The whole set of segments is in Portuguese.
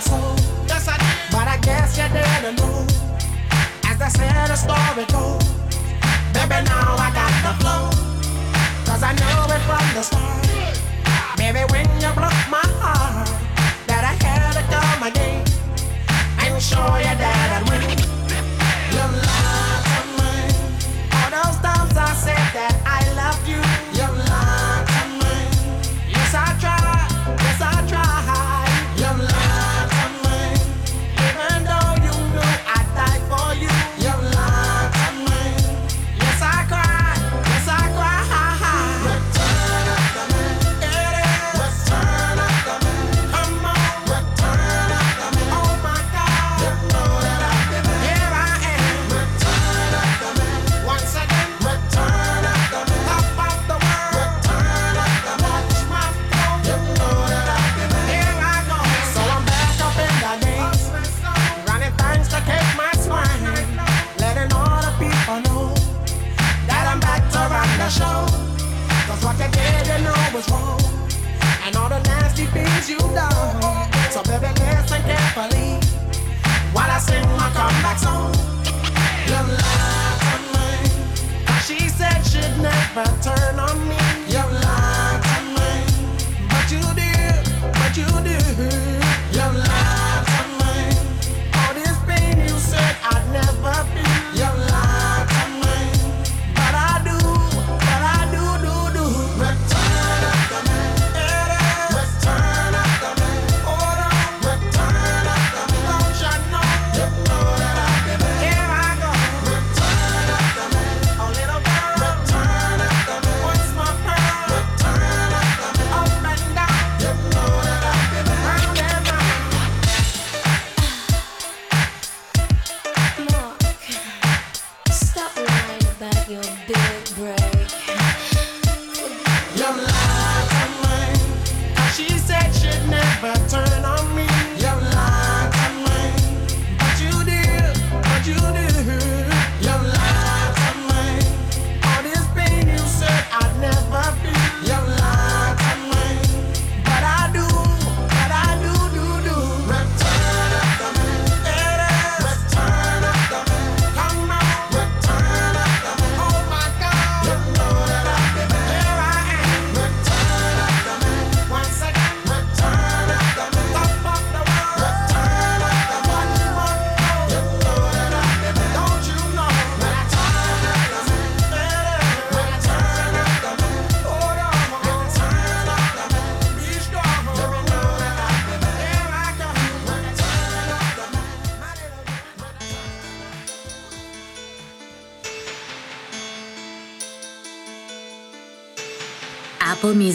I. But I guess you didn't know. As I story. Baby, now I got the I it from the start. Maybe when you broke my heart, that I had to you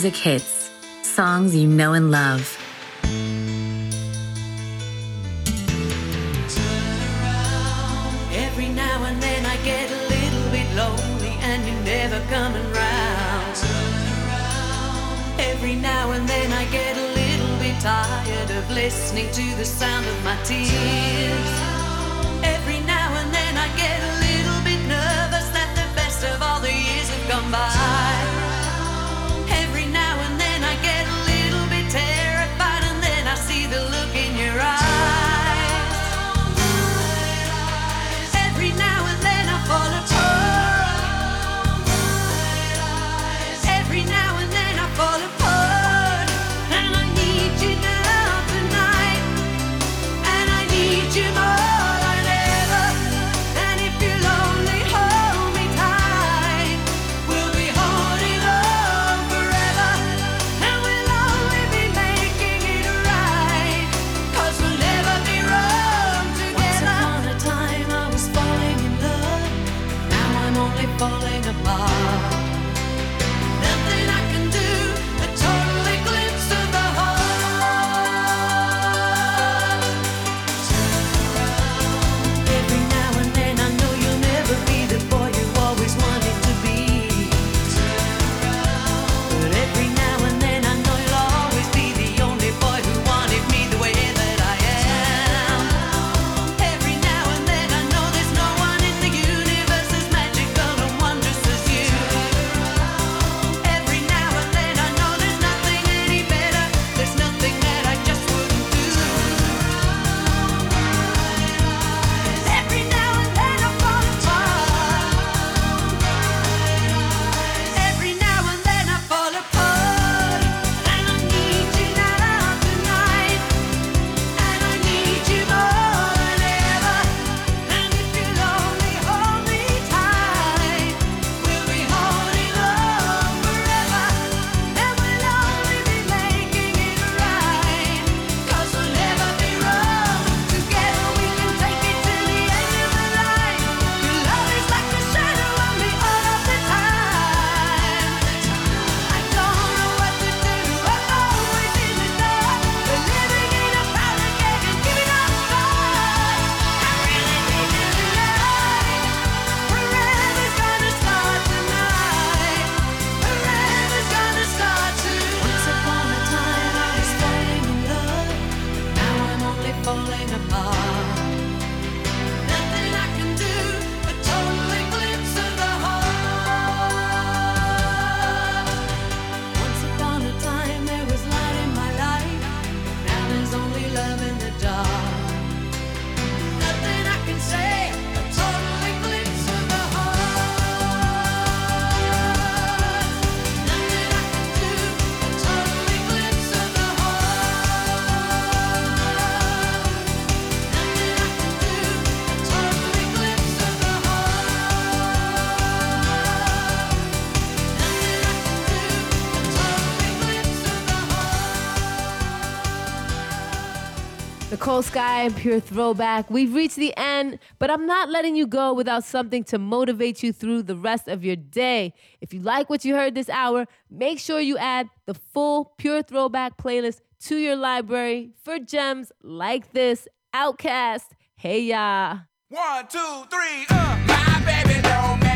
Music hits, songs you know and love. Every now and then I get a little bit lonely and you're never coming round. Every now and then I get a little bit tired of listening to the sound of my tears. Every now and then I get Nicole Sky and Pure Throwback. We've reached the end, but I'm not letting you go without something to motivate you through the rest of your day. If you like what you heard this hour, make sure you add the full Pure Throwback playlist to your library for gems like this Outcast. Hey, ya. One, two, three, uh. My baby don't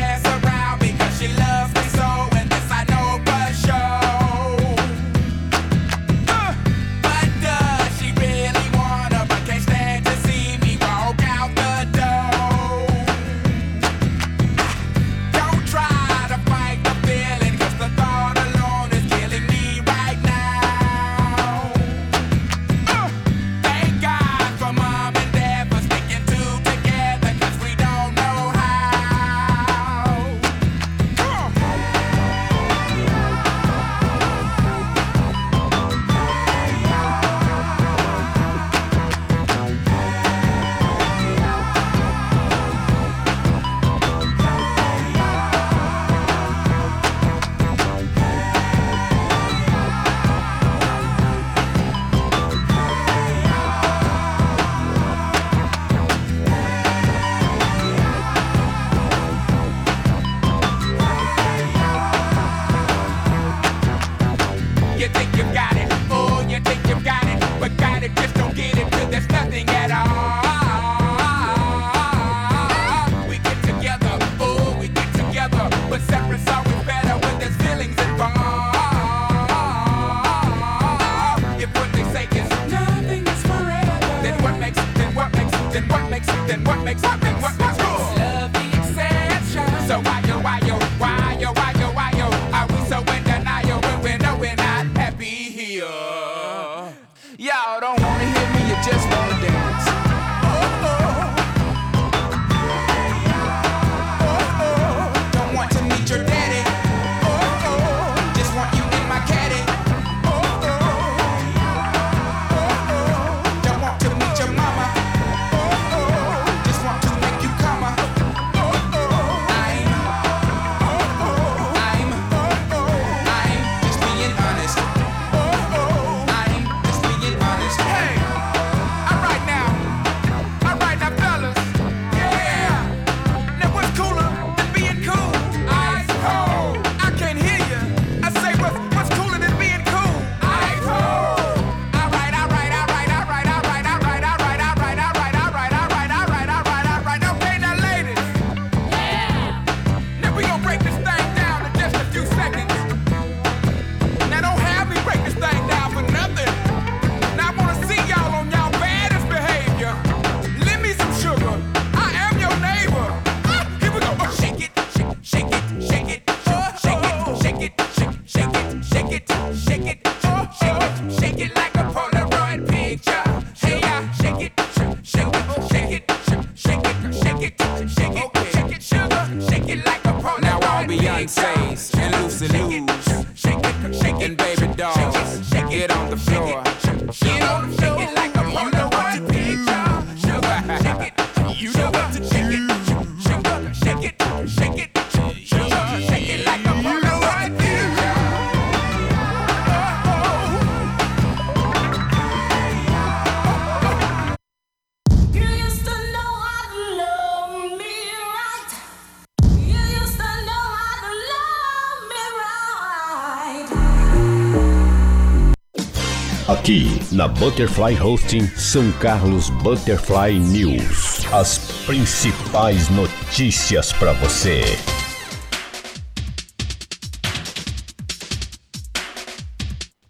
na Butterfly Hosting São Carlos Butterfly News. As principais notícias para você.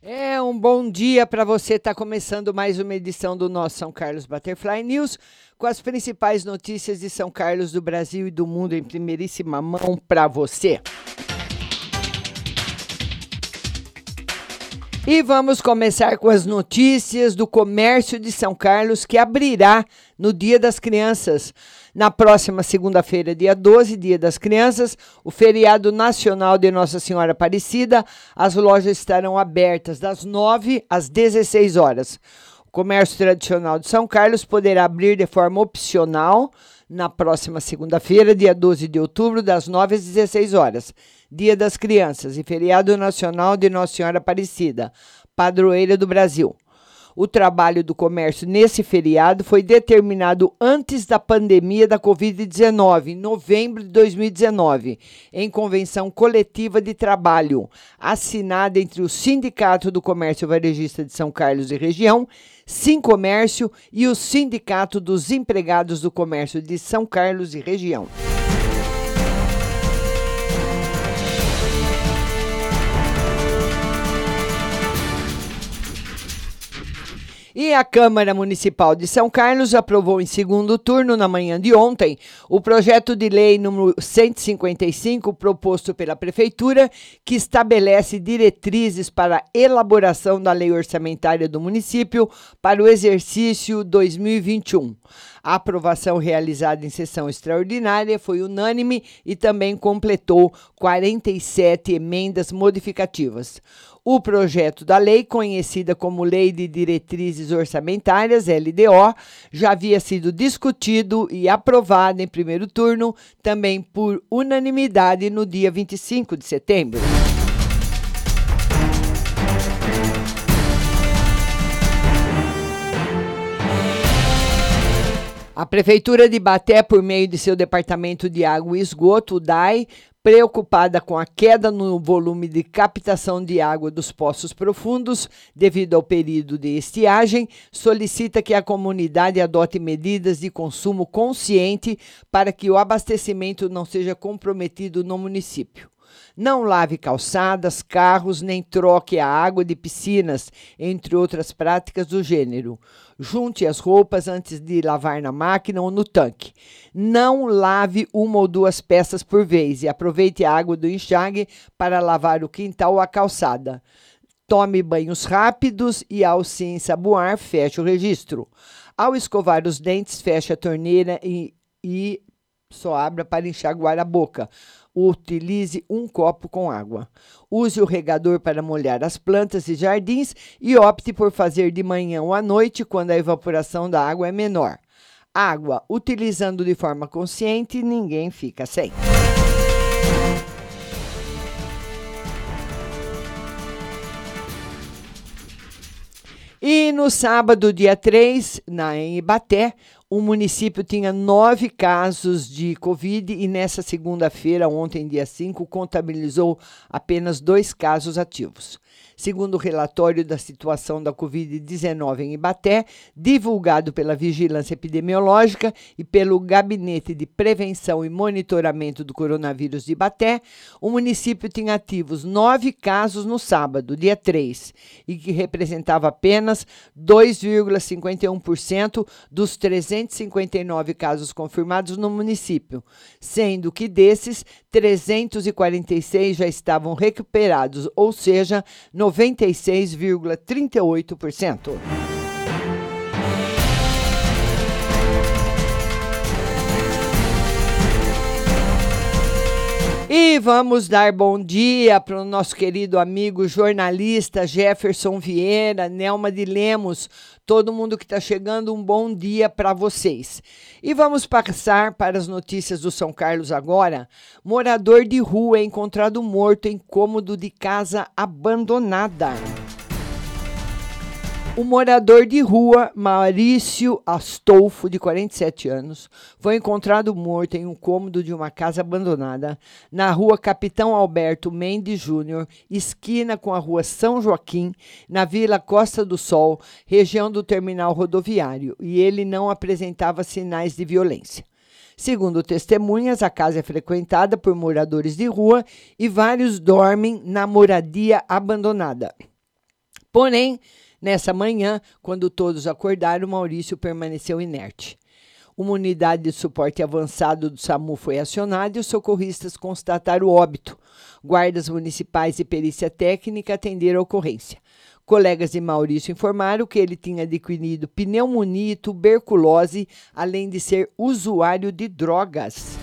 É um bom dia para você. Está começando mais uma edição do nosso São Carlos Butterfly News com as principais notícias de São Carlos, do Brasil e do mundo em primeiríssima mão para você. E vamos começar com as notícias do comércio de São Carlos que abrirá no Dia das Crianças. Na próxima segunda-feira, dia 12, Dia das Crianças, o feriado nacional de Nossa Senhora Aparecida, as lojas estarão abertas das 9 às 16 horas. O comércio tradicional de São Carlos poderá abrir de forma opcional na próxima segunda-feira, dia 12 de outubro, das 9 às 16 horas. Dia das Crianças e feriado nacional de Nossa Senhora Aparecida, padroeira do Brasil. O trabalho do comércio nesse feriado foi determinado antes da pandemia da Covid-19, em novembro de 2019, em convenção coletiva de trabalho, assinada entre o Sindicato do Comércio Varejista de São Carlos e Região, Sim Comércio e o Sindicato dos Empregados do Comércio de São Carlos e Região. E a Câmara Municipal de São Carlos aprovou em segundo turno, na manhã de ontem, o projeto de lei número 155, proposto pela Prefeitura, que estabelece diretrizes para a elaboração da lei orçamentária do município para o exercício 2021. A aprovação realizada em sessão extraordinária foi unânime e também completou 47 emendas modificativas. O projeto da lei, conhecida como Lei de Diretrizes Orçamentárias, LDO, já havia sido discutido e aprovado em primeiro turno, também por unanimidade, no dia 25 de setembro. A Prefeitura de Baté, por meio de seu Departamento de Água e Esgoto, o DAI, preocupada com a queda no volume de captação de água dos poços profundos devido ao período de estiagem, solicita que a comunidade adote medidas de consumo consciente para que o abastecimento não seja comprometido no município. Não lave calçadas, carros, nem troque a água de piscinas, entre outras práticas do gênero. Junte as roupas antes de lavar na máquina ou no tanque. Não lave uma ou duas peças por vez e aproveite a água do enxágue para lavar o quintal ou a calçada. Tome banhos rápidos e, ao se ensaboar, feche o registro. Ao escovar os dentes, feche a torneira e, e só abra para enxaguar a boca. Utilize um copo com água. Use o regador para molhar as plantas e jardins e opte por fazer de manhã ou à noite, quando a evaporação da água é menor. Água, utilizando de forma consciente, ninguém fica sem. E no sábado, dia 3, na, em Ibaté, o município tinha nove casos de Covid e nessa segunda-feira, ontem, dia 5, contabilizou apenas dois casos ativos. Segundo o relatório da situação da Covid-19 em Ibaté, divulgado pela Vigilância Epidemiológica e pelo Gabinete de Prevenção e Monitoramento do Coronavírus de Ibaté, o município tinha ativos nove casos no sábado, dia 3, e que representava apenas 2,51% dos 359 casos confirmados no município, sendo que desses, 346 já estavam recuperados, ou seja, 96,38%. E vamos dar bom dia para o nosso querido amigo jornalista Jefferson Vieira, Nelma de Lemos, todo mundo que está chegando, um bom dia para vocês. E vamos passar para as notícias do São Carlos agora. Morador de rua é encontrado morto em cômodo de casa abandonada. O morador de rua Maurício Astolfo, de 47 anos, foi encontrado morto em um cômodo de uma casa abandonada na rua Capitão Alberto Mendes Júnior, esquina com a rua São Joaquim, na Vila Costa do Sol, região do terminal rodoviário, e ele não apresentava sinais de violência. Segundo testemunhas, a casa é frequentada por moradores de rua e vários dormem na moradia abandonada. Porém, Nessa manhã, quando todos acordaram, Maurício permaneceu inerte. Uma unidade de suporte avançado do SAMU foi acionada e os socorristas constataram o óbito. Guardas municipais e perícia técnica atenderam a ocorrência. Colegas de Maurício informaram que ele tinha adquirido pneumonia e tuberculose, além de ser usuário de drogas.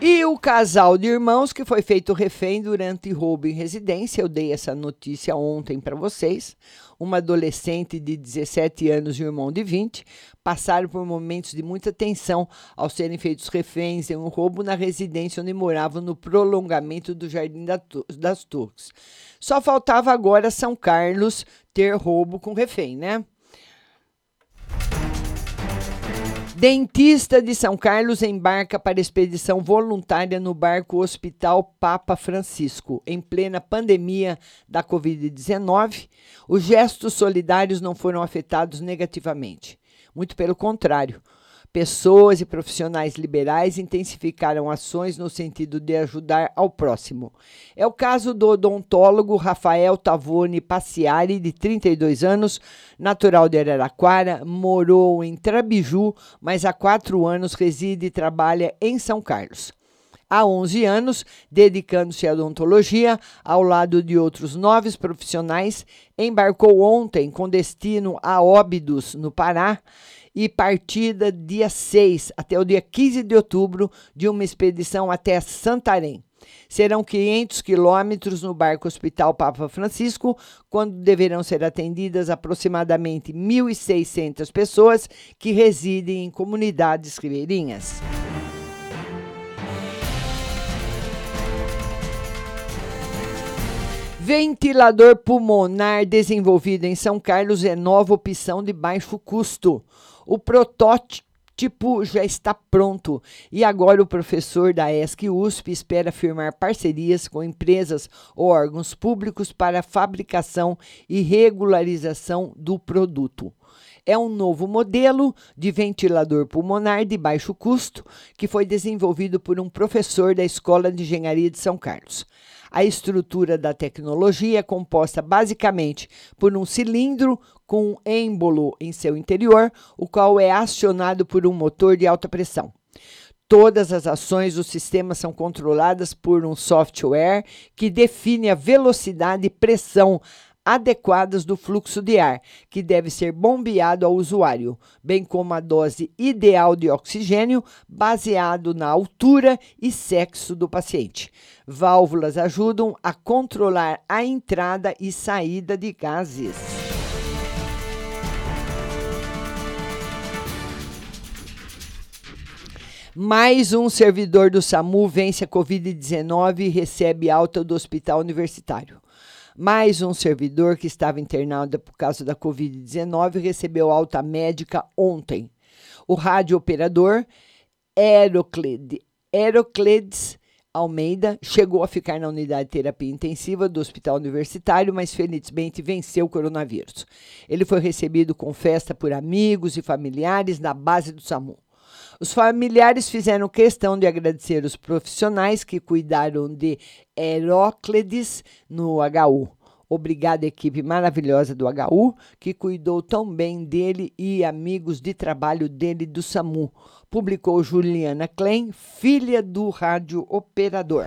E o casal de irmãos que foi feito refém durante roubo em residência, eu dei essa notícia ontem para vocês. Uma adolescente de 17 anos e um irmão de 20 passaram por momentos de muita tensão ao serem feitos reféns em um roubo na residência onde moravam no prolongamento do Jardim das Torres. Só faltava agora São Carlos ter roubo com refém, né? Dentista de São Carlos embarca para expedição voluntária no barco Hospital Papa Francisco. Em plena pandemia da Covid-19, os gestos solidários não foram afetados negativamente. Muito pelo contrário, Pessoas e profissionais liberais intensificaram ações no sentido de ajudar ao próximo. É o caso do odontólogo Rafael Tavone Passiari, de 32 anos, natural de Araraquara, morou em Trabiju, mas há quatro anos reside e trabalha em São Carlos há 11 anos, dedicando-se à odontologia, ao lado de outros nove profissionais, embarcou ontem com destino a Óbidos, no Pará, e partida dia 6 até o dia 15 de outubro de uma expedição até Santarém. Serão 500 quilômetros no barco Hospital Papa Francisco, quando deverão ser atendidas aproximadamente 1.600 pessoas que residem em comunidades ribeirinhas. Ventilador pulmonar desenvolvido em São Carlos é nova opção de baixo custo. O protótipo já está pronto e agora o professor da ESC USP espera firmar parcerias com empresas ou órgãos públicos para a fabricação e regularização do produto é um novo modelo de ventilador pulmonar de baixo custo que foi desenvolvido por um professor da Escola de Engenharia de São Carlos. A estrutura da tecnologia é composta basicamente por um cilindro com um êmbolo em seu interior, o qual é acionado por um motor de alta pressão. Todas as ações do sistema são controladas por um software que define a velocidade e pressão adequadas do fluxo de ar, que deve ser bombeado ao usuário, bem como a dose ideal de oxigênio, baseado na altura e sexo do paciente. Válvulas ajudam a controlar a entrada e saída de gases. Mais um servidor do SAMU vence a Covid-19 e recebe alta do hospital universitário. Mais um servidor que estava internado por causa da Covid-19 recebeu alta médica ontem. O radiooperador Herocledes Almeida chegou a ficar na unidade de terapia intensiva do Hospital Universitário, mas felizmente venceu o coronavírus. Ele foi recebido com festa por amigos e familiares na base do SAMU. Os familiares fizeram questão de agradecer os profissionais que cuidaram de Heróclides no HU. Obrigada, equipe maravilhosa do HU, que cuidou tão bem dele e amigos de trabalho dele do SAMU. Publicou Juliana Klein, filha do rádio operador.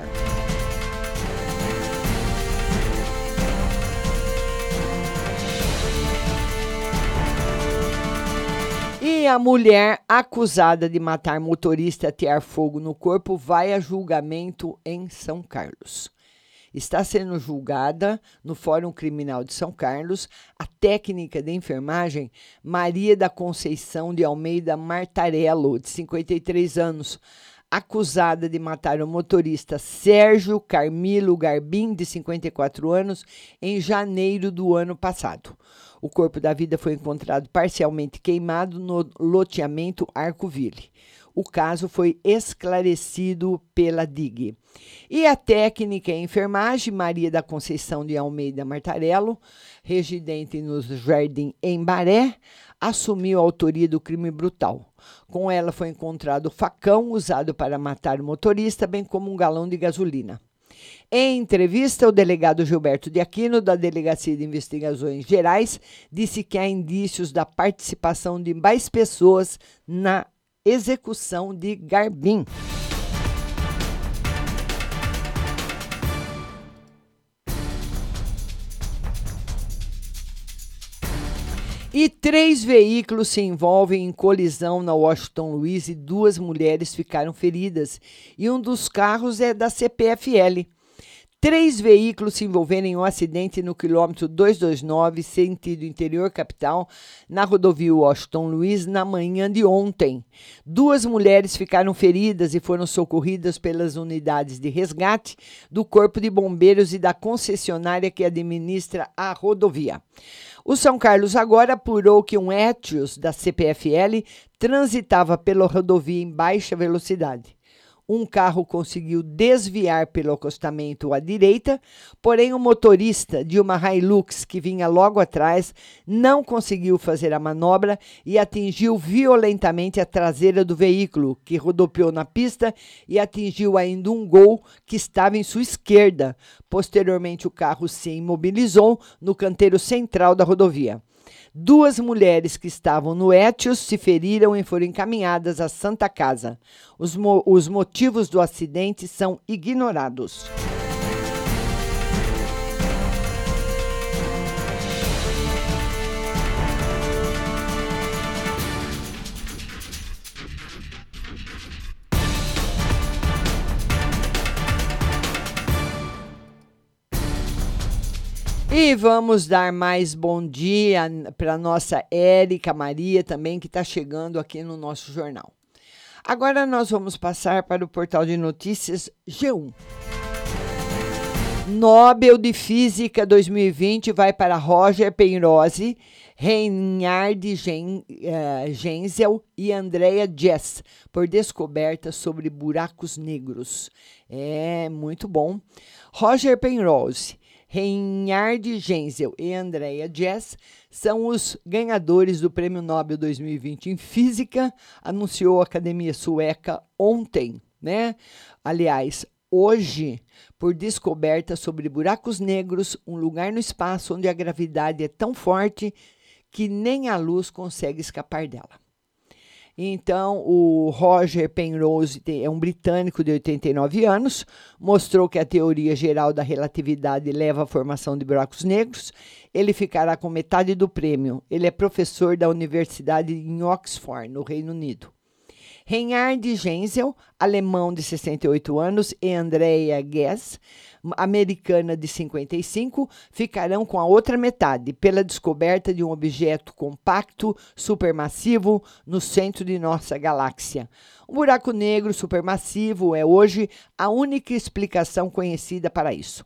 E a mulher acusada de matar motorista e atear fogo no corpo vai a julgamento em São Carlos. Está sendo julgada no Fórum Criminal de São Carlos a técnica de enfermagem Maria da Conceição de Almeida Martarello, de 53 anos, acusada de matar o motorista Sérgio Carmilo Garbim, de 54 anos, em janeiro do ano passado. O corpo da vida foi encontrado parcialmente queimado no loteamento Arcoville. O caso foi esclarecido pela DIG. E a técnica em enfermagem, Maria da Conceição de Almeida Martarello, residente no Jardim Embaré, assumiu a autoria do crime brutal. Com ela foi encontrado o facão usado para matar o motorista, bem como um galão de gasolina. Em entrevista, o delegado Gilberto de Aquino, da Delegacia de Investigações Gerais, disse que há indícios da participação de mais pessoas na execução de Garbim. E três veículos se envolvem em colisão na Washington Luiz e duas mulheres ficaram feridas. E um dos carros é da CPFL. Três veículos se envolveram em um acidente no quilômetro 229, sentido interior capital, na rodovia Washington Luiz, na manhã de ontem. Duas mulheres ficaram feridas e foram socorridas pelas unidades de resgate do Corpo de Bombeiros e da concessionária que administra a rodovia. O São Carlos agora apurou que um Etios da CPFL transitava pela rodovia em baixa velocidade. Um carro conseguiu desviar pelo acostamento à direita, porém o motorista de uma Hilux que vinha logo atrás não conseguiu fazer a manobra e atingiu violentamente a traseira do veículo, que rodopiou na pista e atingiu ainda um gol que estava em sua esquerda. Posteriormente, o carro se imobilizou no canteiro central da rodovia. Duas mulheres que estavam no Etios se feriram e foram encaminhadas à Santa Casa. Os, mo os motivos do acidente são ignorados. E vamos dar mais bom dia para nossa Érica Maria também, que está chegando aqui no nosso jornal. Agora nós vamos passar para o portal de notícias G1. Nobel de Física 2020 vai para Roger Penrose, Reinhard Gen, uh, Genzel e Andrea Jess por descobertas sobre buracos negros. É muito bom. Roger Penrose Reinhard Genzel e Andrea Jess são os ganhadores do Prêmio Nobel 2020 em Física, anunciou a Academia Sueca ontem, né? Aliás, hoje, por descoberta sobre buracos negros, um lugar no espaço onde a gravidade é tão forte que nem a luz consegue escapar dela. Então, o Roger Penrose é um britânico de 89 anos, mostrou que a teoria geral da relatividade leva à formação de buracos negros. Ele ficará com metade do prêmio. Ele é professor da Universidade em Oxford, no Reino Unido. Reinhard Genzel, alemão de 68 anos, e Andrea Guess, americana de 55, ficarão com a outra metade pela descoberta de um objeto compacto supermassivo no centro de nossa galáxia. O buraco negro supermassivo é hoje a única explicação conhecida para isso.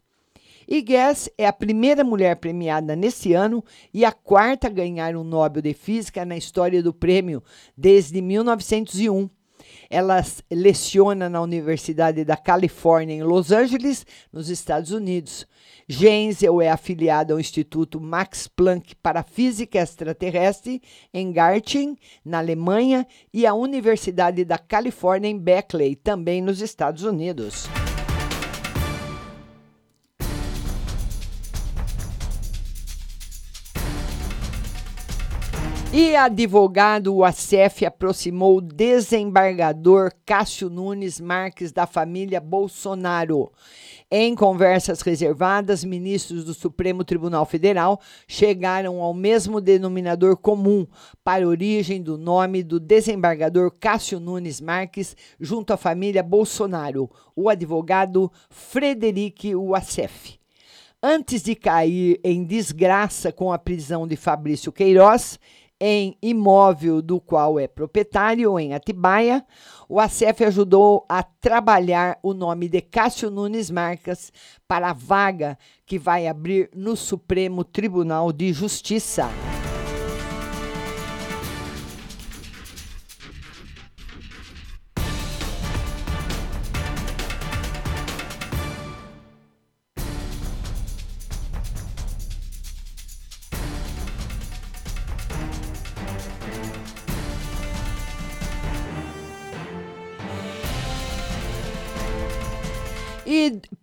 E Guess é a primeira mulher premiada nesse ano e a quarta a ganhar um Nobel de Física na história do prêmio desde 1901. Ela leciona na Universidade da Califórnia, em Los Angeles, nos Estados Unidos. Genzel é afiliada ao Instituto Max Planck para Física Extraterrestre, em Garching, na Alemanha, e à Universidade da Califórnia, em Berkeley, também nos Estados Unidos. E advogado Acef aproximou o desembargador Cássio Nunes Marques da família Bolsonaro. Em conversas reservadas, ministros do Supremo Tribunal Federal chegaram ao mesmo denominador comum para a origem do nome do desembargador Cássio Nunes Marques junto à família Bolsonaro, o advogado Frederic Wassef. Antes de cair em desgraça com a prisão de Fabrício Queiroz, em imóvel do qual é proprietário, em Atibaia, o ACF ajudou a trabalhar o nome de Cássio Nunes Marcas para a vaga que vai abrir no Supremo Tribunal de Justiça.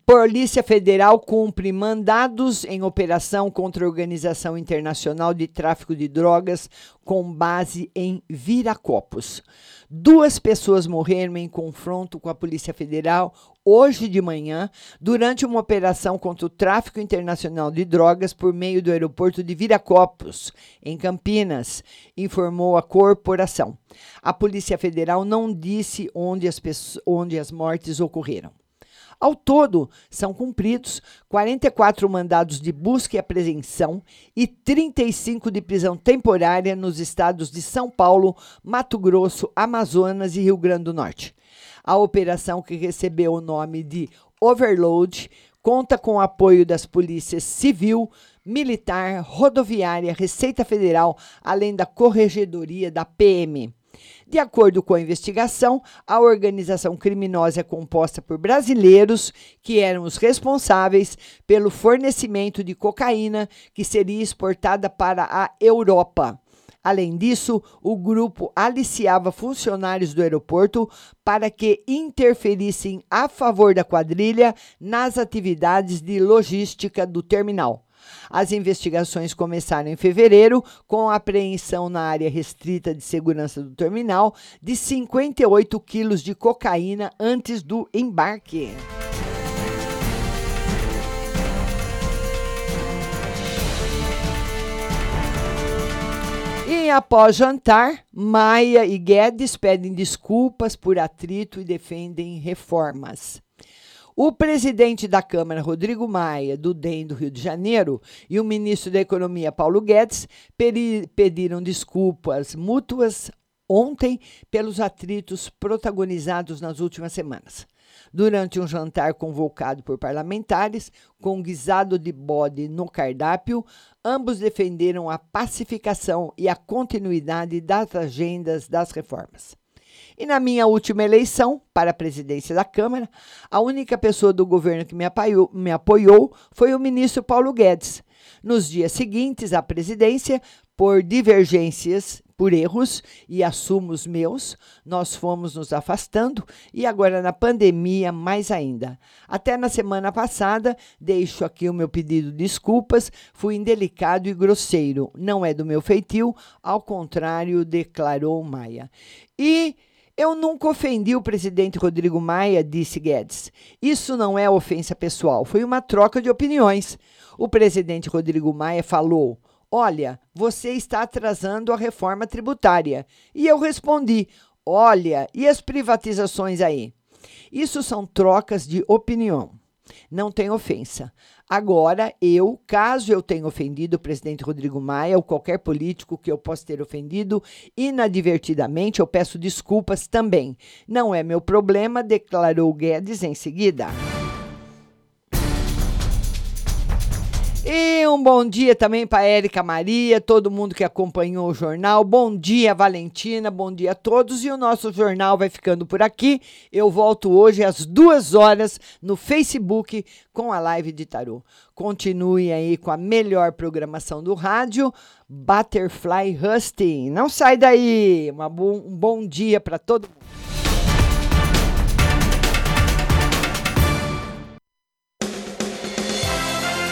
Polícia Federal cumpre mandados em operação contra a Organização Internacional de Tráfico de Drogas com base em Viracopos. Duas pessoas morreram em confronto com a Polícia Federal hoje de manhã durante uma operação contra o tráfico internacional de drogas por meio do aeroporto de Viracopos, em Campinas, informou a corporação. A Polícia Federal não disse onde as, onde as mortes ocorreram. Ao todo, são cumpridos 44 mandados de busca e apreensão e 35 de prisão temporária nos estados de São Paulo, Mato Grosso, Amazonas e Rio Grande do Norte. A operação, que recebeu o nome de Overload, conta com o apoio das polícias civil, militar, rodoviária, Receita Federal, além da Corregedoria da PM. De acordo com a investigação, a organização criminosa é composta por brasileiros que eram os responsáveis pelo fornecimento de cocaína que seria exportada para a Europa. Além disso, o grupo aliciava funcionários do aeroporto para que interferissem a favor da quadrilha nas atividades de logística do terminal. As investigações começaram em fevereiro, com a apreensão na área restrita de segurança do terminal de 58 quilos de cocaína antes do embarque. E após jantar, Maia e Guedes pedem desculpas por atrito e defendem reformas. O presidente da Câmara, Rodrigo Maia, do DEM do Rio de Janeiro, e o ministro da Economia, Paulo Guedes, pediram desculpas mútuas ontem pelos atritos protagonizados nas últimas semanas. Durante um jantar convocado por parlamentares, com guisado de bode no cardápio, ambos defenderam a pacificação e a continuidade das agendas das reformas. E na minha última eleição para a presidência da Câmara, a única pessoa do governo que me apoiou, me apoiou foi o ministro Paulo Guedes. Nos dias seguintes à presidência, por divergências, por erros e assumos meus, nós fomos nos afastando e agora na pandemia mais ainda. Até na semana passada, deixo aqui o meu pedido de desculpas, fui indelicado e grosseiro, não é do meu feitio, ao contrário, declarou Maia. E eu nunca ofendi o presidente Rodrigo Maia, disse Guedes. Isso não é ofensa pessoal, foi uma troca de opiniões. O presidente Rodrigo Maia falou: Olha, você está atrasando a reforma tributária. E eu respondi: Olha, e as privatizações aí? Isso são trocas de opinião. Não tem ofensa. Agora, eu, caso eu tenha ofendido o presidente Rodrigo Maia ou qualquer político que eu possa ter ofendido inadvertidamente, eu peço desculpas também. Não é meu problema, declarou Guedes em seguida. Um bom dia também para Érica Maria, todo mundo que acompanhou o jornal. Bom dia, Valentina, bom dia a todos. E o nosso jornal vai ficando por aqui. Eu volto hoje às duas horas no Facebook com a live de tarô. Continue aí com a melhor programação do rádio, Butterfly Husting. Não sai daí. Bo um bom dia para todo mundo.